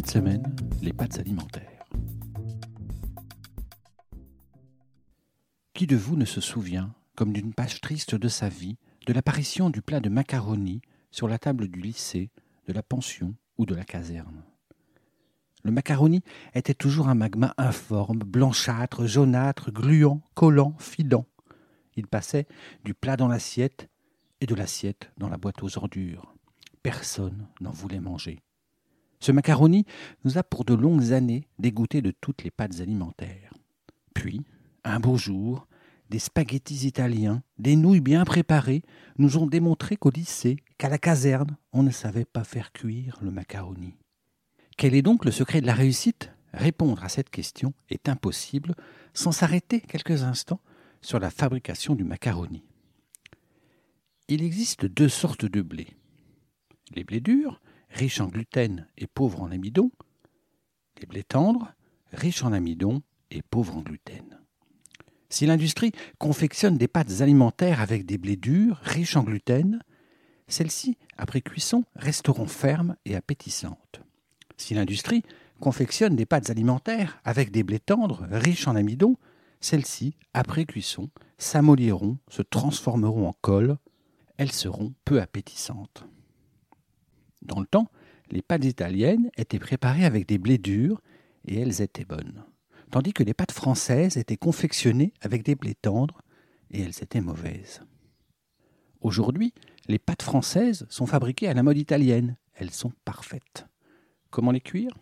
Cette semaine, les pâtes alimentaires. Qui de vous ne se souvient, comme d'une page triste de sa vie, de l'apparition du plat de macaroni sur la table du lycée, de la pension ou de la caserne? Le macaroni était toujours un magma informe, blanchâtre, jaunâtre, gluant, collant, fidant. Il passait du plat dans l'assiette et de l'assiette dans la boîte aux ordures. Personne n'en voulait manger. Ce macaroni nous a pour de longues années dégoûté de toutes les pâtes alimentaires. Puis, un beau jour, des spaghettis italiens, des nouilles bien préparées, nous ont démontré qu'au lycée, qu'à la caserne, on ne savait pas faire cuire le macaroni. Quel est donc le secret de la réussite? Répondre à cette question est impossible sans s'arrêter quelques instants sur la fabrication du macaroni. Il existe deux sortes de blé. Les blés durs, riches en gluten et pauvres en amidon, les blés tendres, riches en amidon et pauvres en gluten. Si l'industrie confectionne des pâtes alimentaires avec des blés durs, riches en gluten, celles-ci, après cuisson, resteront fermes et appétissantes. Si l'industrie confectionne des pâtes alimentaires avec des blés tendres, riches en amidon, celles-ci, après cuisson, s'amolliront, se transformeront en colle, elles seront peu appétissantes. Dans le temps, les pâtes italiennes étaient préparées avec des blés durs et elles étaient bonnes tandis que les pâtes françaises étaient confectionnées avec des blés tendres et elles étaient mauvaises. Aujourd'hui, les pâtes françaises sont fabriquées à la mode italienne. Elles sont parfaites. Comment les cuire?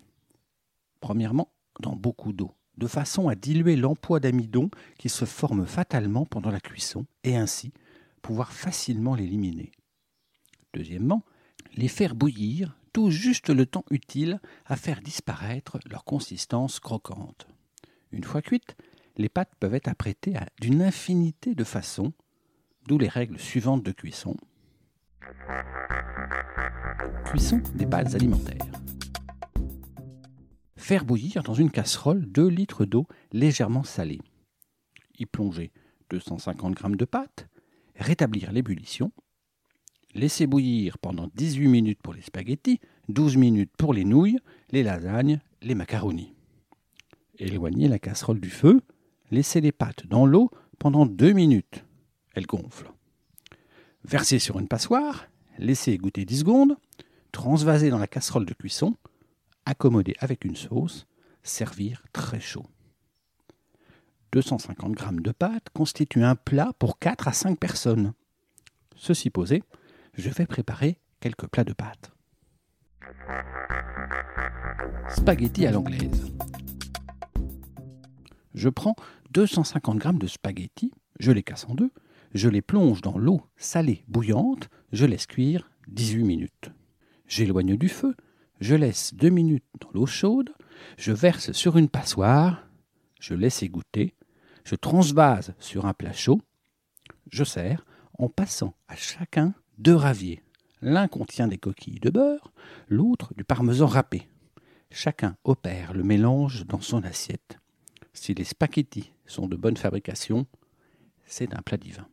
Premièrement, dans beaucoup d'eau, de façon à diluer l'emploi d'amidon qui se forme fatalement pendant la cuisson et ainsi pouvoir facilement l'éliminer. Deuxièmement, les faire bouillir tout juste le temps utile à faire disparaître leur consistance croquante. Une fois cuites, les pâtes peuvent être apprêtées d'une infinité de façons, d'où les règles suivantes de cuisson. Cuisson des pâtes alimentaires. Faire bouillir dans une casserole 2 litres d'eau légèrement salée. Y plonger 250 g de pâtes, rétablir l'ébullition, laisser bouillir pendant 18 minutes pour les spaghettis, 12 minutes pour les nouilles, les lasagnes, les macaronis. Éloignez la casserole du feu, laissez les pâtes dans l'eau pendant deux minutes. Elles gonflent. Versez sur une passoire, laissez égoutter 10 secondes, transvaser dans la casserole de cuisson, accommoder avec une sauce, servir très chaud. 250 g de pâtes constituent un plat pour 4 à 5 personnes. Ceci posé, je vais préparer quelques plats de pâtes. Spaghetti à l'anglaise. Je prends 250 g de spaghettis, je les casse en deux, je les plonge dans l'eau salée bouillante, je laisse cuire 18 minutes. J'éloigne du feu, je laisse 2 minutes dans l'eau chaude, je verse sur une passoire, je laisse égoutter, je transvase sur un plat chaud, je sers en passant à chacun deux raviers. L'un contient des coquilles de beurre, l'autre du parmesan râpé. Chacun opère le mélange dans son assiette. Si les spaghettis sont de bonne fabrication, c'est un plat divin.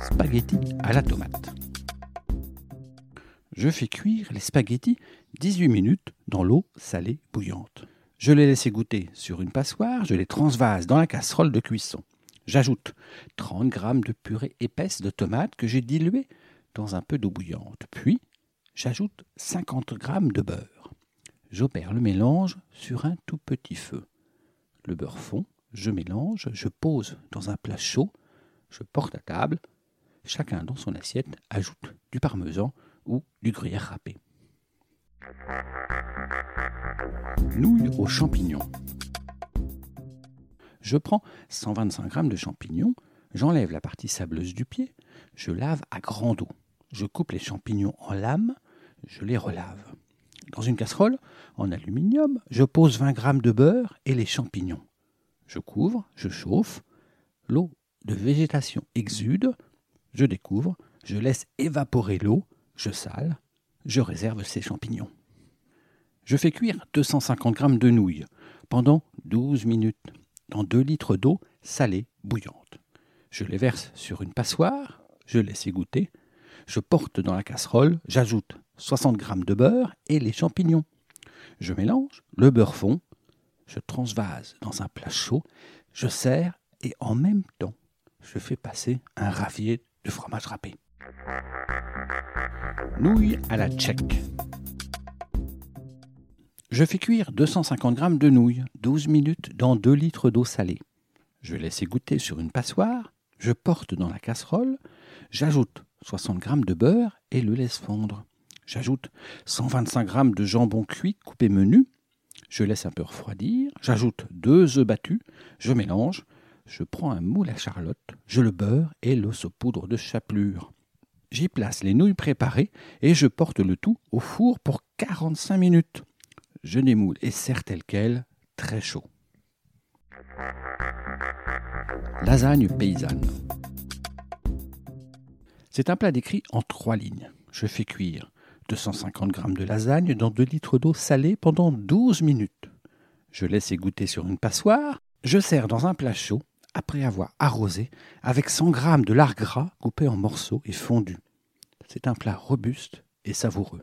Spaghettis à la tomate. Je fais cuire les spaghettis 18 minutes dans l'eau salée bouillante. Je les laisse égoutter sur une passoire, je les transvase dans la casserole de cuisson. J'ajoute 30 g de purée épaisse de tomates que j'ai diluée dans un peu d'eau bouillante. Puis, j'ajoute 50 g de beurre. J'opère le mélange sur un tout petit feu. Le beurre fond, je mélange, je pose dans un plat chaud, je porte à table. Chacun dans son assiette ajoute du parmesan ou du gruyère râpé. Nouilles aux champignons. Je prends 125 g de champignons, j'enlève la partie sableuse du pied, je lave à grande eau. je coupe les champignons en lames, je les relave. Dans une casserole, en aluminium, je pose 20 g de beurre et les champignons. Je couvre, je chauffe, l'eau de végétation exude, je découvre, je laisse évaporer l'eau, je sale, je réserve ces champignons. Je fais cuire 250 g de nouilles pendant 12 minutes dans 2 litres d'eau salée bouillante. Je les verse sur une passoire, je laisse égoutter, je porte dans la casserole, j'ajoute 60 g de beurre et les champignons. Je mélange, le beurre fond, je transvase dans un plat chaud, je sers et en même temps, je fais passer un ravier de fromage râpé. Nouilles à la tchèque. Je fais cuire 250 g de nouilles, 12 minutes dans 2 litres d'eau salée. Je laisse égoutter sur une passoire, je porte dans la casserole, j'ajoute 60 g de beurre et le laisse fondre. J'ajoute 125 g de jambon cuit coupé menu. Je laisse un peu refroidir. J'ajoute deux œufs battus. Je mélange. Je prends un moule à charlotte. Je le beurre et le saupoudre de chapelure. J'y place les nouilles préparées et je porte le tout au four pour 45 minutes. Je démoule et sers tel quel, très chaud. Lasagne paysanne. C'est un plat décrit en trois lignes. Je fais cuire 250 g de lasagne dans 2 litres d'eau salée pendant 12 minutes. Je laisse égoutter sur une passoire. Je sers dans un plat chaud après avoir arrosé avec 100 g de lard gras coupé en morceaux et fondu. C'est un plat robuste et savoureux.